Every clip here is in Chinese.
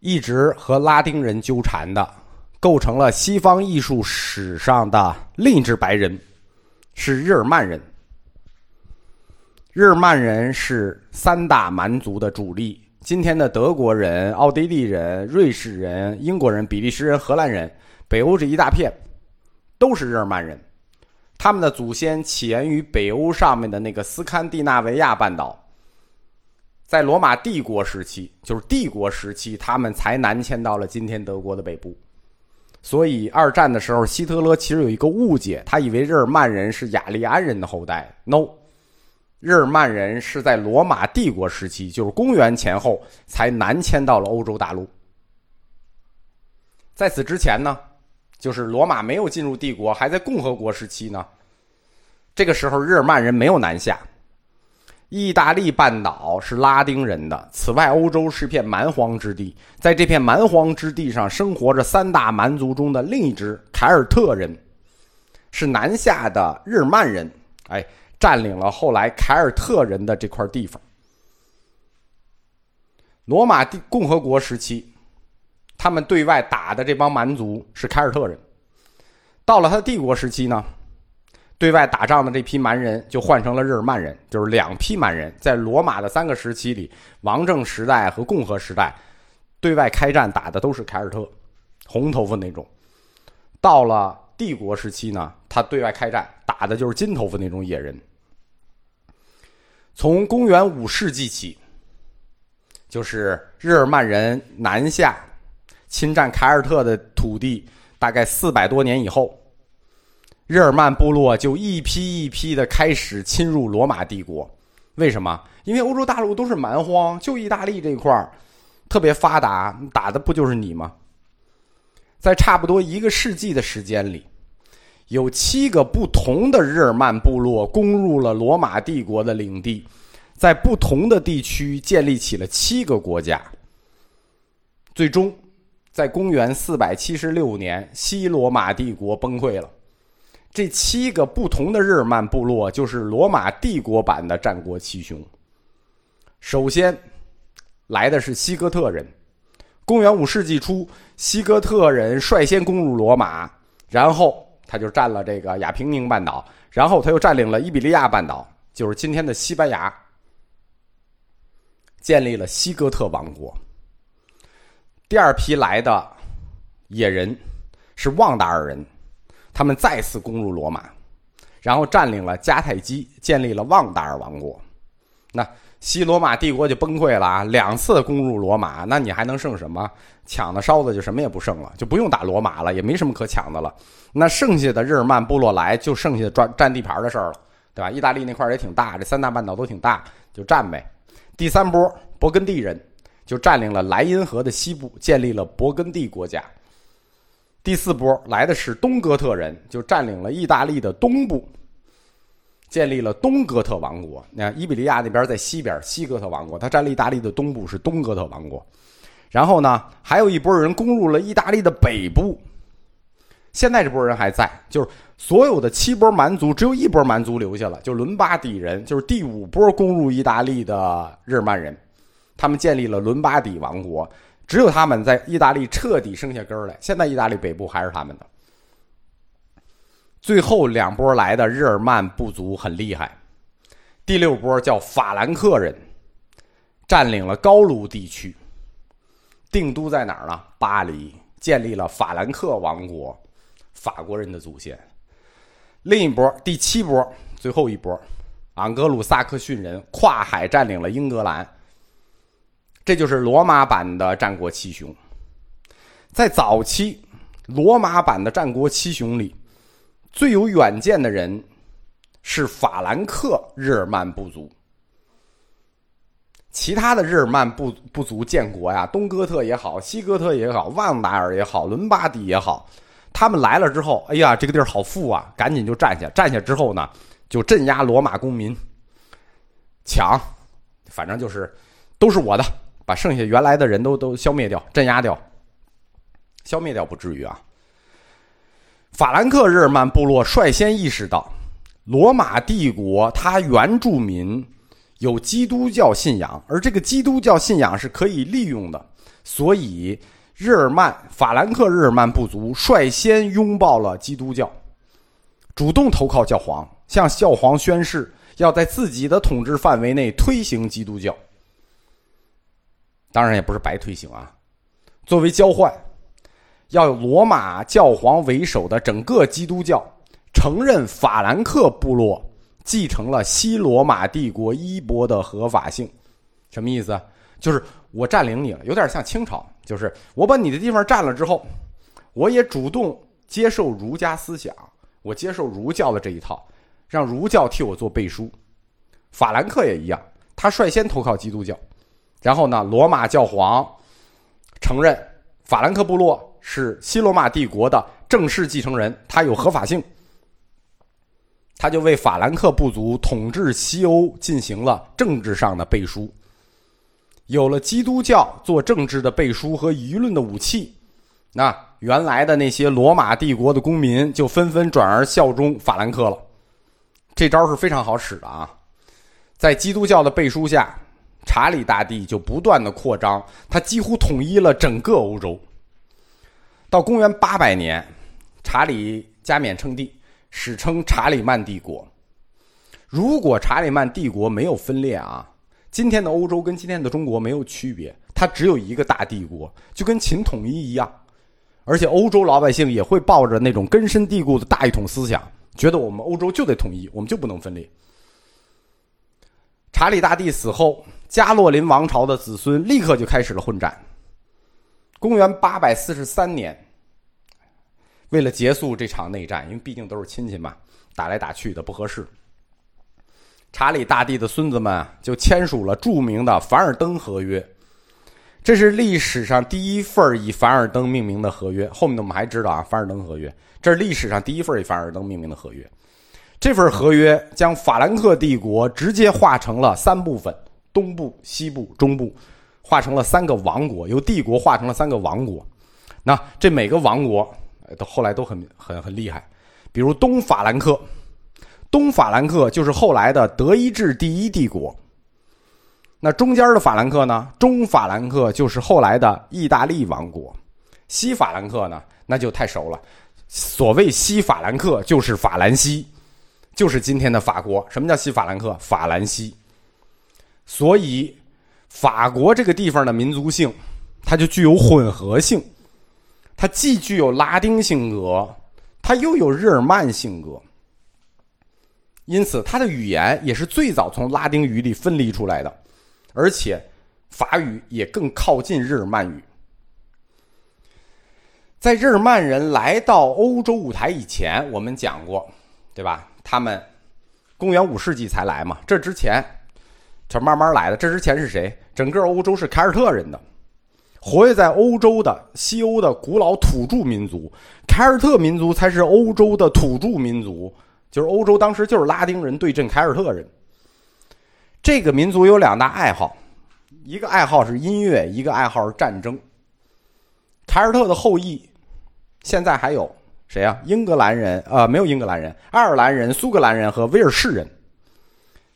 一直和拉丁人纠缠的，构成了西方艺术史上的另一支白人，是日耳曼人。日耳曼人是三大蛮族的主力。今天的德国人、奥地利人、瑞士人、英国人、比利时人、荷兰人，北欧这一大片，都是日耳曼人。他们的祖先起源于北欧上面的那个斯堪的纳维亚半岛。在罗马帝国时期，就是帝国时期，他们才南迁到了今天德国的北部。所以二战的时候，希特勒其实有一个误解，他以为日耳曼人是雅利安人的后代。No，日耳曼人是在罗马帝国时期，就是公元前后才南迁到了欧洲大陆。在此之前呢，就是罗马没有进入帝国，还在共和国时期呢。这个时候，日耳曼人没有南下。意大利半岛是拉丁人的，此外，欧洲是片蛮荒之地。在这片蛮荒之地上，生活着三大蛮族中的另一支凯尔特人，是南下的日耳曼人。哎，占领了后来凯尔特人的这块地方。罗马帝共和国时期，他们对外打的这帮蛮族是凯尔特人。到了他的帝国时期呢？对外打仗的这批蛮人就换成了日耳曼人，就是两批蛮人，在罗马的三个时期里，王政时代和共和时代，对外开战打的都是凯尔特，红头发那种。到了帝国时期呢，他对外开战打的就是金头发那种野人。从公元五世纪起，就是日耳曼人南下侵占凯尔特的土地，大概四百多年以后。日耳曼部落就一批一批的开始侵入罗马帝国，为什么？因为欧洲大陆都是蛮荒，就意大利这块儿特别发达，打的不就是你吗？在差不多一个世纪的时间里，有七个不同的日耳曼部落攻入了罗马帝国的领地，在不同的地区建立起了七个国家。最终，在公元四百七十六年，西罗马帝国崩溃了。这七个不同的日耳曼部落，就是罗马帝国版的战国七雄。首先来的是西哥特人，公元五世纪初，西哥特人率先攻入罗马，然后他就占了这个亚平宁半岛，然后他又占领了伊比利亚半岛，就是今天的西班牙，建立了西哥特王国。第二批来的野人是旺达尔人。他们再次攻入罗马，然后占领了迦太基，建立了旺达尔王国。那西罗马帝国就崩溃了啊！两次攻入罗马，那你还能剩什么？抢的烧的就什么也不剩了，就不用打罗马了，也没什么可抢的了。那剩下的日耳曼部落来，就剩下占占地盘的事儿了，对吧？意大利那块儿也挺大，这三大半岛都挺大，就占呗。第三波勃艮第人就占领了莱茵河的西部，建立了勃艮第国家。第四波来的是东哥特人，就占领了意大利的东部，建立了东哥特王国。那伊比利亚那边在西边，西哥特王国，他占了意大利的东部，是东哥特王国。然后呢，还有一波人攻入了意大利的北部。现在这波人还在，就是所有的七波蛮族，只有一波蛮族留下了，就伦巴底人，就是第五波攻入意大利的日耳曼人，他们建立了伦巴底王国。只有他们在意大利彻底生下根儿来，现在意大利北部还是他们的。最后两波来的日耳曼部族很厉害，第六波叫法兰克人，占领了高卢地区，定都在哪儿呢？巴黎，建立了法兰克王国，法国人的祖先。另一波第七波，最后一波，昂格鲁萨克逊人跨海占领了英格兰。这就是罗马版的战国七雄。在早期，罗马版的战国七雄里，最有远见的人是法兰克日耳曼部族。其他的日耳曼部部族建国呀，东哥特也好，西哥特也好，旺达尔也好，伦巴第也好，他们来了之后，哎呀，这个地儿好富啊，赶紧就占下。占下之后呢，就镇压罗马公民，抢，反正就是都是我的。把剩下原来的人都都消灭掉、镇压掉，消灭掉不至于啊。法兰克日耳曼部落率先意识到，罗马帝国它原住民有基督教信仰，而这个基督教信仰是可以利用的，所以日耳曼法兰克日耳曼部族率先拥抱了基督教，主动投靠教皇，向教皇宣誓要在自己的统治范围内推行基督教。当然也不是白推行啊，作为交换，要罗马教皇为首的整个基督教承认法兰克部落继承了西罗马帝国衣钵的合法性。什么意思？就是我占领你了，有点像清朝，就是我把你的地方占了之后，我也主动接受儒家思想，我接受儒教的这一套，让儒教替我做背书。法兰克也一样，他率先投靠基督教。然后呢，罗马教皇承认法兰克部落是西罗马帝国的正式继承人，他有合法性。他就为法兰克部族统治西欧进行了政治上的背书。有了基督教做政治的背书和舆论的武器，那原来的那些罗马帝国的公民就纷纷转而效忠法兰克了。这招是非常好使的啊，在基督教的背书下。查理大帝就不断的扩张，他几乎统一了整个欧洲。到公元八百年，查理加冕称帝，史称查理曼帝国。如果查理曼帝国没有分裂啊，今天的欧洲跟今天的中国没有区别，它只有一个大帝国，就跟秦统一一样。而且欧洲老百姓也会抱着那种根深蒂固的大一统思想，觉得我们欧洲就得统一，我们就不能分裂。查理大帝死后。加洛林王朝的子孙立刻就开始了混战。公元八百四十三年，为了结束这场内战，因为毕竟都是亲戚嘛，打来打去的不合适。查理大帝的孙子们就签署了著名的凡尔登合约，这是历史上第一份以凡尔登命名的合约。后面的我们还知道啊，凡尔登合约，这是历史上第一份以凡尔登命名的合约。这份合约将法兰克帝国直接划成了三部分。东部、西部、中部，划成了三个王国，由帝国划成了三个王国。那这每个王国，都后来都很很很厉害。比如东法兰克，东法兰克就是后来的德意志第一帝国。那中间的法兰克呢？中法兰克就是后来的意大利王国。西法兰克呢？那就太熟了。所谓西法兰克，就是法兰西，就是今天的法国。什么叫西法兰克？法兰西。所以，法国这个地方的民族性，它就具有混合性，它既具有拉丁性格，它又有日耳曼性格。因此，它的语言也是最早从拉丁语里分离出来的，而且法语也更靠近日耳曼语。在日耳曼人来到欧洲舞台以前，我们讲过，对吧？他们公元五世纪才来嘛，这之前。这慢慢来的。这之前是谁？整个欧洲是凯尔特人的，活跃在欧洲的西欧的古老土著民族，凯尔特民族才是欧洲的土著民族。就是欧洲当时就是拉丁人对阵凯尔特人。这个民族有两大爱好，一个爱好是音乐，一个爱好是战争。凯尔特的后裔现在还有谁啊？英格兰人？呃，没有英格兰人，爱尔兰人、苏格兰人和威尔士人。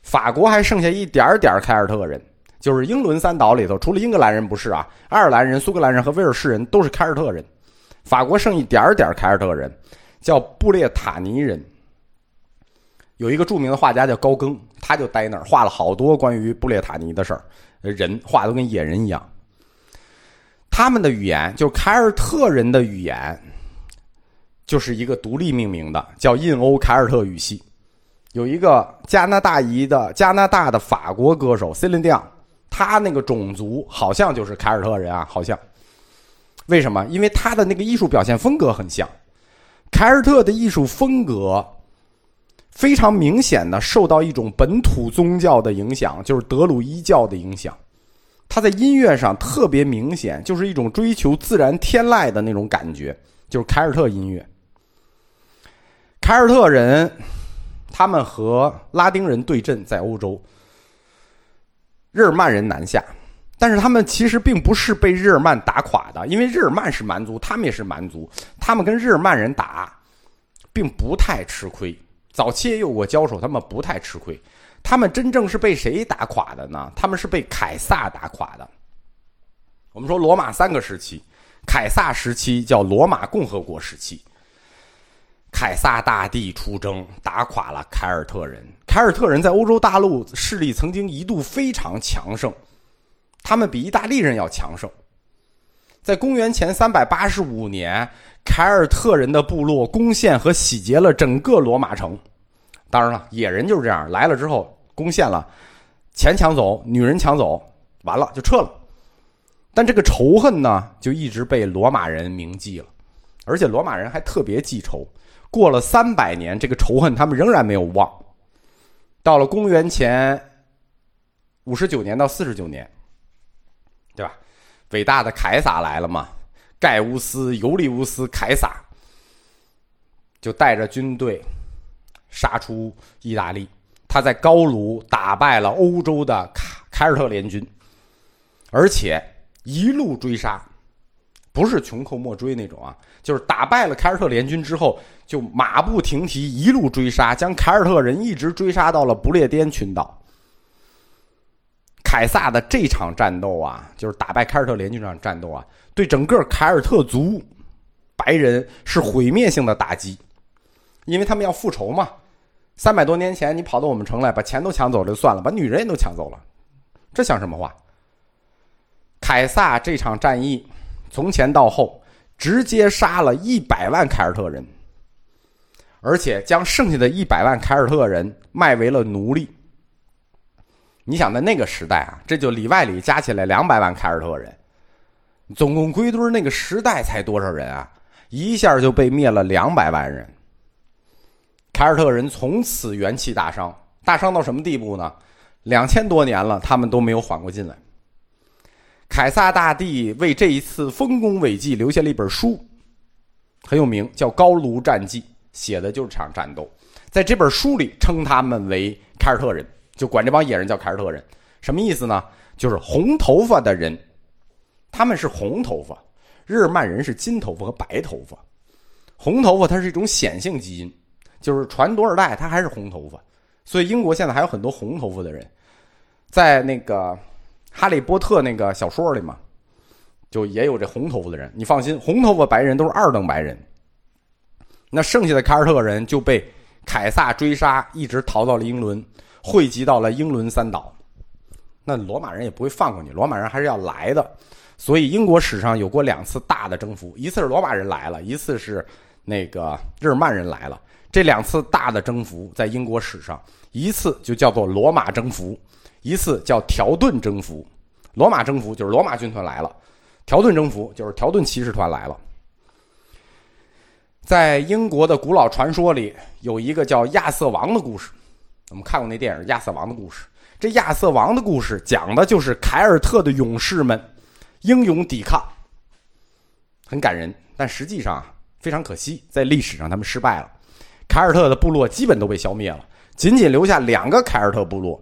法国还剩下一点点凯尔特人，就是英伦三岛里头，除了英格兰人不是啊，爱尔兰人、苏格兰人和威尔士人都是凯尔特人。法国剩一点点凯尔特人，叫布列塔尼人。有一个著名的画家叫高更，他就待那儿画了好多关于布列塔尼的事儿，人画的跟野人一样。他们的语言就凯尔特人的语言，就是一个独立命名的，叫印欧凯尔特语系。有一个加拿大裔的加拿大的法国歌手 Celine Dion，他那个种族好像就是凯尔特人啊，好像。为什么？因为他的那个艺术表现风格很像。凯尔特的艺术风格非常明显的受到一种本土宗教的影响，就是德鲁伊教的影响。他在音乐上特别明显，就是一种追求自然天籁的那种感觉，就是凯尔特音乐。凯尔特人。他们和拉丁人对阵在欧洲，日耳曼人南下，但是他们其实并不是被日耳曼打垮的，因为日耳曼是蛮族，他们也是蛮族，他们跟日耳曼人打，并不太吃亏。早期也有过交手，他们不太吃亏。他们真正是被谁打垮的呢？他们是被凯撒打垮的。我们说罗马三个时期，凯撒时期叫罗马共和国时期。凯撒大帝出征，打垮了凯尔特人。凯尔特人在欧洲大陆势力曾经一度非常强盛，他们比意大利人要强盛。在公元前三百八十五年，凯尔特人的部落攻陷和洗劫了整个罗马城。当然了，野人就是这样，来了之后攻陷了，钱抢走，女人抢走，完了就撤了。但这个仇恨呢，就一直被罗马人铭记了，而且罗马人还特别记仇。过了三百年，这个仇恨他们仍然没有忘。到了公元前五十九年到四十九年，对吧？伟大的凯撒来了嘛？盖乌斯·尤利乌斯·凯撒就带着军队杀出意大利。他在高卢打败了欧洲的凯凯尔特联军，而且一路追杀。不是穷寇莫追那种啊，就是打败了凯尔特联军之后，就马不停蹄一路追杀，将凯尔特人一直追杀到了不列颠群岛。凯撒的这场战斗啊，就是打败凯尔特联军这场战斗啊，对整个凯尔特族白人是毁灭性的打击，因为他们要复仇嘛。三百多年前，你跑到我们城来，把钱都抢走了就算了，把女人也都抢走了，这像什么话？凯撒这场战役。从前到后，直接杀了一百万凯尔特人，而且将剩下的一百万凯尔特人卖为了奴隶。你想，在那个时代啊，这就里外里加起来两百万凯尔特人，总共归堆那个时代才多少人啊？一下就被灭了两百万人。凯尔特人从此元气大伤，大伤到什么地步呢？两千多年了，他们都没有缓过劲来。凯撒大帝为这一次丰功伟绩留下了一本书，很有名，叫《高卢战记》，写的就是场战斗。在这本书里，称他们为凯尔特人，就管这帮野人叫凯尔特人。什么意思呢？就是红头发的人，他们是红头发；日耳曼人是金头发和白头发。红头发它是一种显性基因，就是传多少代它还是红头发。所以英国现在还有很多红头发的人，在那个。哈利波特那个小说里嘛，就也有这红头发的人。你放心，红头发白人都是二等白人。那剩下的凯尔特人就被凯撒追杀，一直逃到了英伦，汇集到了英伦三岛。那罗马人也不会放过你，罗马人还是要来的。所以英国史上有过两次大的征服，一次是罗马人来了，一次是那个日耳曼人来了。这两次大的征服在英国史上，一次就叫做罗马征服。一次叫条顿征服，罗马征服就是罗马军团来了；条顿征服就是条顿骑士团来了。在英国的古老传说里，有一个叫亚瑟王的故事。我们看过那电影《亚瑟王的故事》。这亚瑟王的故事讲的就是凯尔特的勇士们英勇抵抗，很感人。但实际上非常可惜，在历史上他们失败了。凯尔特的部落基本都被消灭了，仅仅留下两个凯尔特部落。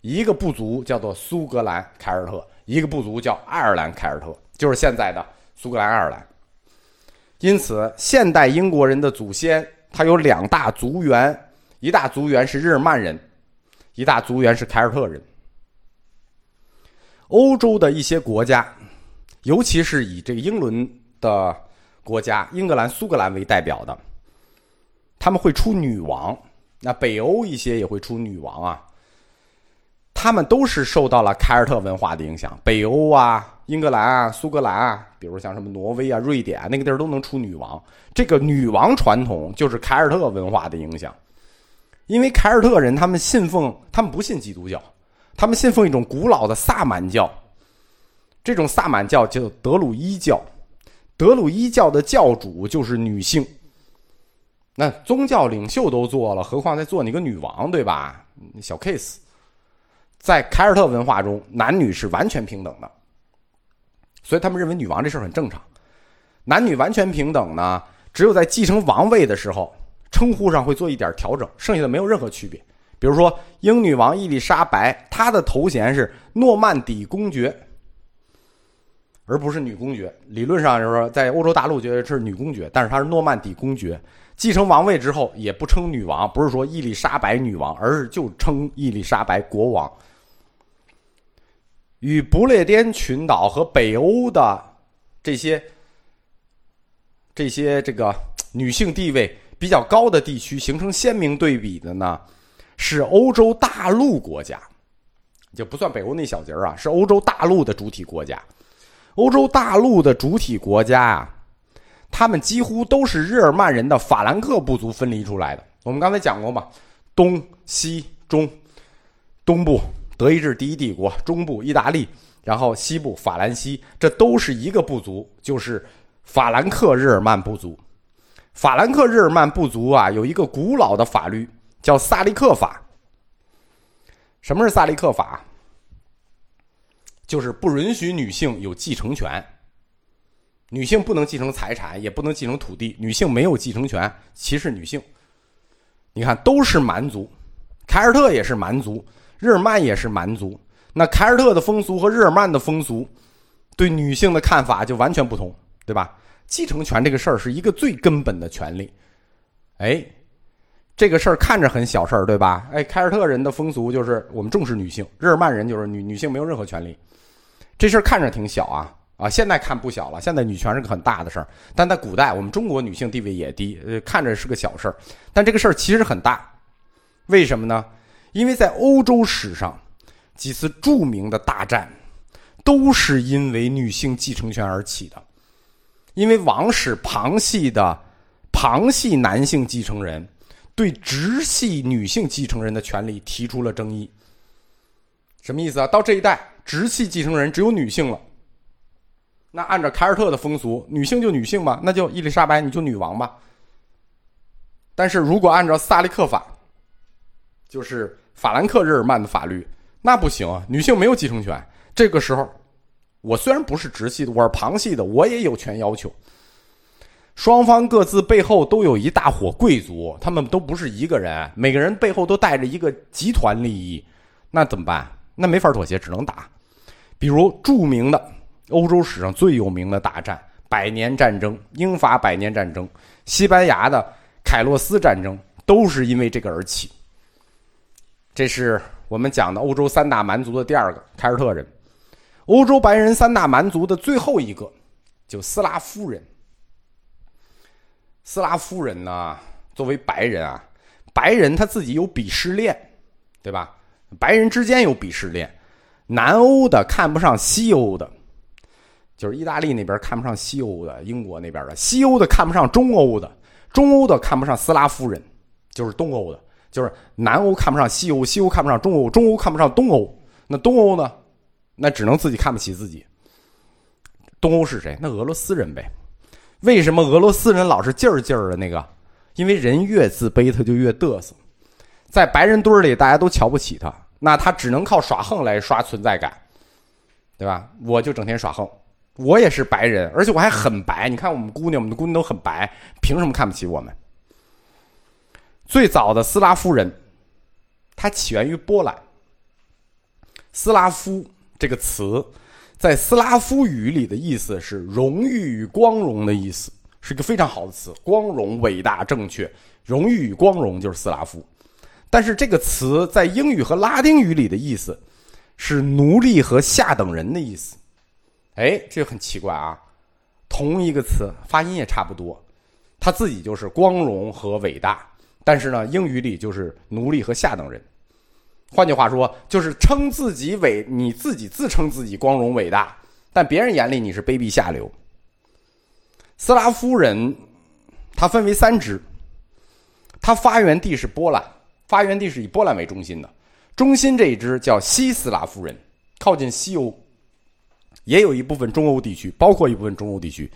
一个部族叫做苏格兰凯尔特，一个部族叫爱尔兰凯尔特，就是现在的苏格兰爱尔兰。因此，现代英国人的祖先他有两大族源，一大族源是日耳曼人，一大族源是凯尔特人。欧洲的一些国家，尤其是以这个英伦的国家英格兰、苏格兰为代表的，他们会出女王。那北欧一些也会出女王啊。他们都是受到了凯尔特文化的影响，北欧啊、英格兰啊、苏格兰啊，比如像什么挪威啊、瑞典啊，那个地儿都能出女王。这个女王传统就是凯尔特文化的影响，因为凯尔特人他们信奉，他们不信基督教，他们信奉一种古老的萨满教。这种萨满教叫德鲁伊教，德鲁伊教的教主就是女性。那宗教领袖都做了，何况再做你个女王，对吧？小 case。在凯尔特文化中，男女是完全平等的，所以他们认为女王这事儿很正常。男女完全平等呢，只有在继承王位的时候，称呼上会做一点调整，剩下的没有任何区别。比如说，英女王伊丽莎白，她的头衔是诺曼底公爵，而不是女公爵。理论上就是说，在欧洲大陆觉得是女公爵，但是她是诺曼底公爵。继承王位之后，也不称女王，不是说伊丽莎白女王，而是就称伊丽莎白国王。与不列颠群岛和北欧的这些这些这个女性地位比较高的地区形成鲜明对比的呢，是欧洲大陆国家，就不算北欧那小节儿啊，是欧洲大陆的主体国家。欧洲大陆的主体国家啊，他们几乎都是日耳曼人的法兰克部族分离出来的。我们刚才讲过嘛，东西中，东部。德意志第一帝国，中部意大利，然后西部法兰西，这都是一个部族，就是法兰克日耳曼部族。法兰克日耳曼部族啊，有一个古老的法律叫萨利克法。什么是萨利克法？就是不允许女性有继承权，女性不能继承财产，也不能继承土地，女性没有继承权，歧视女性。你看，都是蛮族，凯尔特也是蛮族。日耳曼也是蛮族，那凯尔特的风俗和日耳曼的风俗，对女性的看法就完全不同，对吧？继承权这个事儿是一个最根本的权利，哎，这个事儿看着很小事儿，对吧？哎，凯尔特人的风俗就是我们重视女性，日耳曼人就是女女性没有任何权利，这事儿看着挺小啊啊，现在看不小了，现在女权是个很大的事儿，但在古代我们中国女性地位也低，呃，看着是个小事儿，但这个事儿其实很大，为什么呢？因为在欧洲史上，几次著名的大战，都是因为女性继承权而起的。因为王室旁系的旁系男性继承人对直系女性继承人的权利提出了争议。什么意思啊？到这一代，直系继承人只有女性了。那按照凯尔特的风俗，女性就女性嘛，那就伊丽莎白你就女王吧。但是如果按照萨利克法，就是法兰克日耳曼的法律，那不行啊！女性没有继承权。这个时候，我虽然不是直系的，我是旁系的，我也有权要求。双方各自背后都有一大伙贵族，他们都不是一个人，每个人背后都带着一个集团利益，那怎么办？那没法妥协，只能打。比如著名的欧洲史上最有名的大战——百年战争、英法百年战争、西班牙的凯洛斯战争，都是因为这个而起。这是我们讲的欧洲三大蛮族的第二个凯尔特人，欧洲白人三大蛮族的最后一个，就斯拉夫人。斯拉夫人呢，作为白人啊，白人他自己有鄙视链，对吧？白人之间有鄙视链，南欧的看不上西欧的，就是意大利那边看不上西欧的，英国那边的西欧的看不上中欧的，中欧的看不上斯拉夫人，就是东欧的。就是南欧看不上西欧，西欧看不上中欧，中欧看不上东欧。那东欧呢？那只能自己看不起自己。东欧是谁？那俄罗斯人呗。为什么俄罗斯人老是劲儿劲儿的那个？因为人越自卑，他就越嘚瑟。在白人堆里，大家都瞧不起他，那他只能靠耍横来刷存在感，对吧？我就整天耍横，我也是白人，而且我还很白。你看我们姑娘，我们的姑娘都很白，凭什么看不起我们？最早的斯拉夫人，它起源于波兰。斯拉夫这个词，在斯拉夫语里的意思是荣誉与光荣的意思，是一个非常好的词，光荣、伟大、正确。荣誉与光荣就是斯拉夫。但是这个词在英语和拉丁语里的意思，是奴隶和下等人的意思。哎，这很奇怪啊！同一个词，发音也差不多，它自己就是光荣和伟大。但是呢，英语里就是奴隶和下等人，换句话说，就是称自己伟，你自己自称自己光荣伟大，但别人眼里你是卑鄙下流。斯拉夫人，它分为三支，它发源地是波兰，发源地是以波兰为中心的，中心这一支叫西斯拉夫人，靠近西欧，也有一部分中欧地区，包括一部分中欧地区，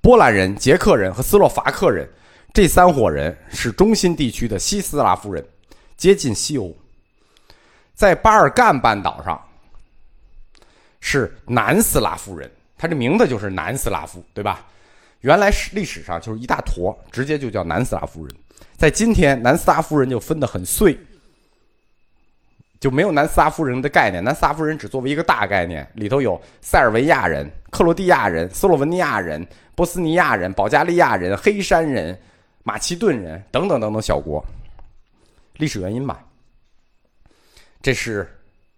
波兰人、捷克人和斯洛伐克人。这三伙人是中心地区的西斯拉夫人，接近西欧。在巴尔干半岛上是南斯拉夫人，他这名字就是南斯拉夫，对吧？原来是历史上就是一大坨，直接就叫南斯拉夫人。在今天，南斯拉夫人就分得很碎，就没有南斯拉夫人的概念。南斯拉夫人只作为一个大概念，里头有塞尔维亚人、克罗地亚人、斯洛文尼亚人、波斯尼亚人、保加利亚人、黑山人。马其顿人等等等等小国，历史原因吧。这是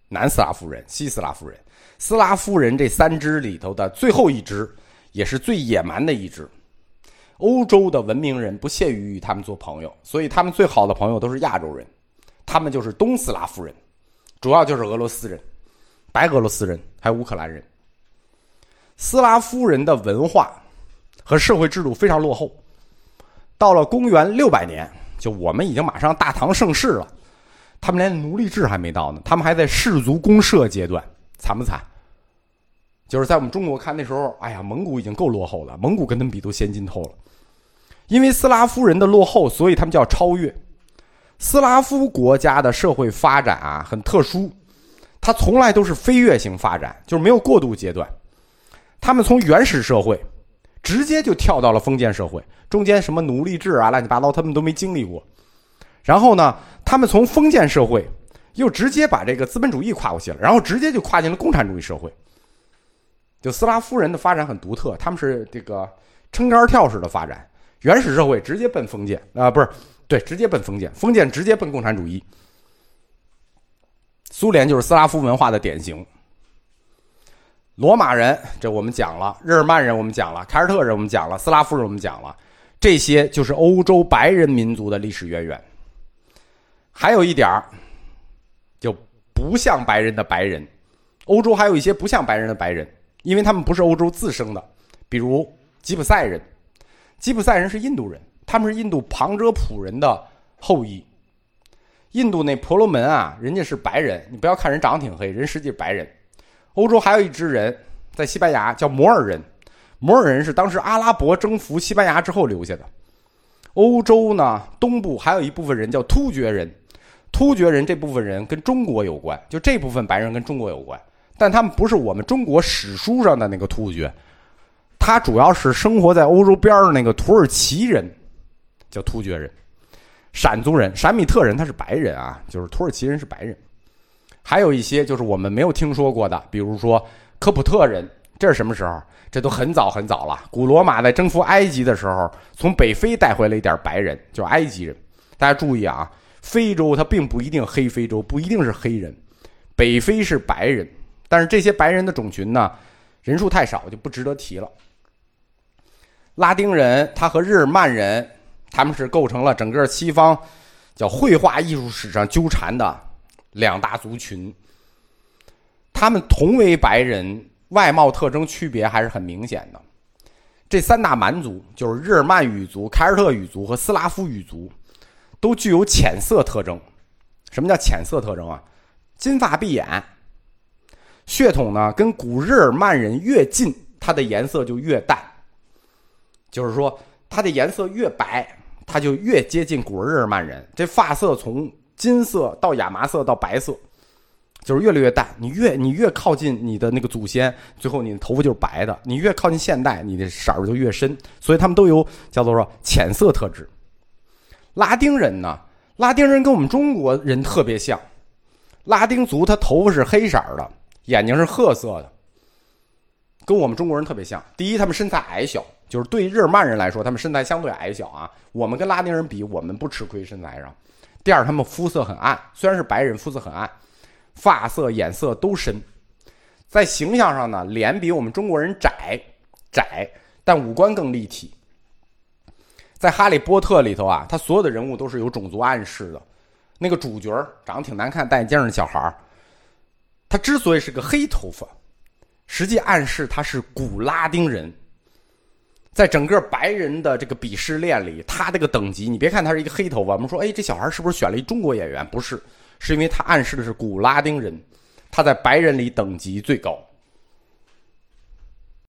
南斯拉夫人、西斯拉夫人。斯拉夫人这三支里头的最后一支，也是最野蛮的一支。欧洲的文明人不屑于与他们做朋友，所以他们最好的朋友都是亚洲人，他们就是东斯拉夫人，主要就是俄罗斯人、白俄罗斯人还有乌克兰人。斯拉夫人的文化和社会制度非常落后，到了公元六百年，就我们已经马上大唐盛世了，他们连奴隶制还没到呢，他们还在氏族公社阶段，惨不惨？就是在我们中国看那时候，哎呀，蒙古已经够落后了，蒙古跟他们比都先进透了。因为斯拉夫人的落后，所以他们叫超越。斯拉夫国家的社会发展啊，很特殊，它从来都是飞跃型发展，就是没有过渡阶段。他们从原始社会直接就跳到了封建社会，中间什么奴隶制啊、乱七八糟，他们都没经历过。然后呢，他们从封建社会又直接把这个资本主义跨过去了，然后直接就跨进了共产主义社会。就斯拉夫人的发展很独特，他们是这个撑杆跳式的发展。原始社会直接奔封建啊，不是，对，直接奔封建，封建直接奔共产主义。苏联就是斯拉夫文化的典型。罗马人，这我们讲了；日耳曼人我们讲了；凯尔特人我们讲了；斯拉夫人我们讲了。这些就是欧洲白人民族的历史渊源。还有一点儿，就不像白人的白人，欧洲还有一些不像白人的白人，因为他们不是欧洲自生的，比如吉普赛人。吉普赛人是印度人，他们是印度旁遮普人的后裔。印度那婆罗门啊，人家是白人，你不要看人长得挺黑，人实际是白人。欧洲还有一支人在西班牙叫摩尔人，摩尔人是当时阿拉伯征服西班牙之后留下的。欧洲呢东部还有一部分人叫突厥人，突厥人这部分人跟中国有关，就这部分白人跟中国有关，但他们不是我们中国史书上的那个突厥。他主要是生活在欧洲边儿那个土耳其人，叫突厥人，闪族人、闪米特人，他是白人啊，就是土耳其人是白人。还有一些就是我们没有听说过的，比如说科普特人，这是什么时候？这都很早很早了。古罗马在征服埃及的时候，从北非带回了一点白人，就埃及人。大家注意啊，非洲它并不一定黑非洲，不一定是黑人，北非是白人，但是这些白人的种群呢，人数太少，就不值得提了。拉丁人，他和日耳曼人，他们是构成了整个西方叫绘画艺术史上纠缠的两大族群。他们同为白人，外貌特征区别还是很明显的。这三大蛮族就是日耳曼语族、凯尔特语族和斯拉夫语族，都具有浅色特征。什么叫浅色特征啊？金发碧眼，血统呢跟古日耳曼人越近，它的颜色就越淡。就是说，它的颜色越白，它就越接近古日耳曼人。这发色从金色到亚麻色到白色，就是越来越淡。你越你越靠近你的那个祖先，最后你的头发就是白的。你越靠近现代，你的色儿就越深。所以他们都有叫做说浅色特质。拉丁人呢，拉丁人跟我们中国人特别像。拉丁族他头发是黑色的，眼睛是褐色的，跟我们中国人特别像。第一，他们身材矮小。就是对日耳曼人来说，他们身材相对矮小啊。我们跟拉丁人比，我们不吃亏身材上。第二，他们肤色很暗，虽然是白人，肤色很暗，发色、眼色都深。在形象上呢，脸比我们中国人窄，窄，但五官更立体。在《哈利波特》里头啊，他所有的人物都是有种族暗示的。那个主角长得挺难看，戴眼镜的小孩儿他之所以是个黑头发，实际暗示他是古拉丁人。在整个白人的这个鄙视链里，他这个等级，你别看他是一个黑头发，我们说，哎，这小孩是不是选了一中国演员？不是，是因为他暗示的是古拉丁人，他在白人里等级最高。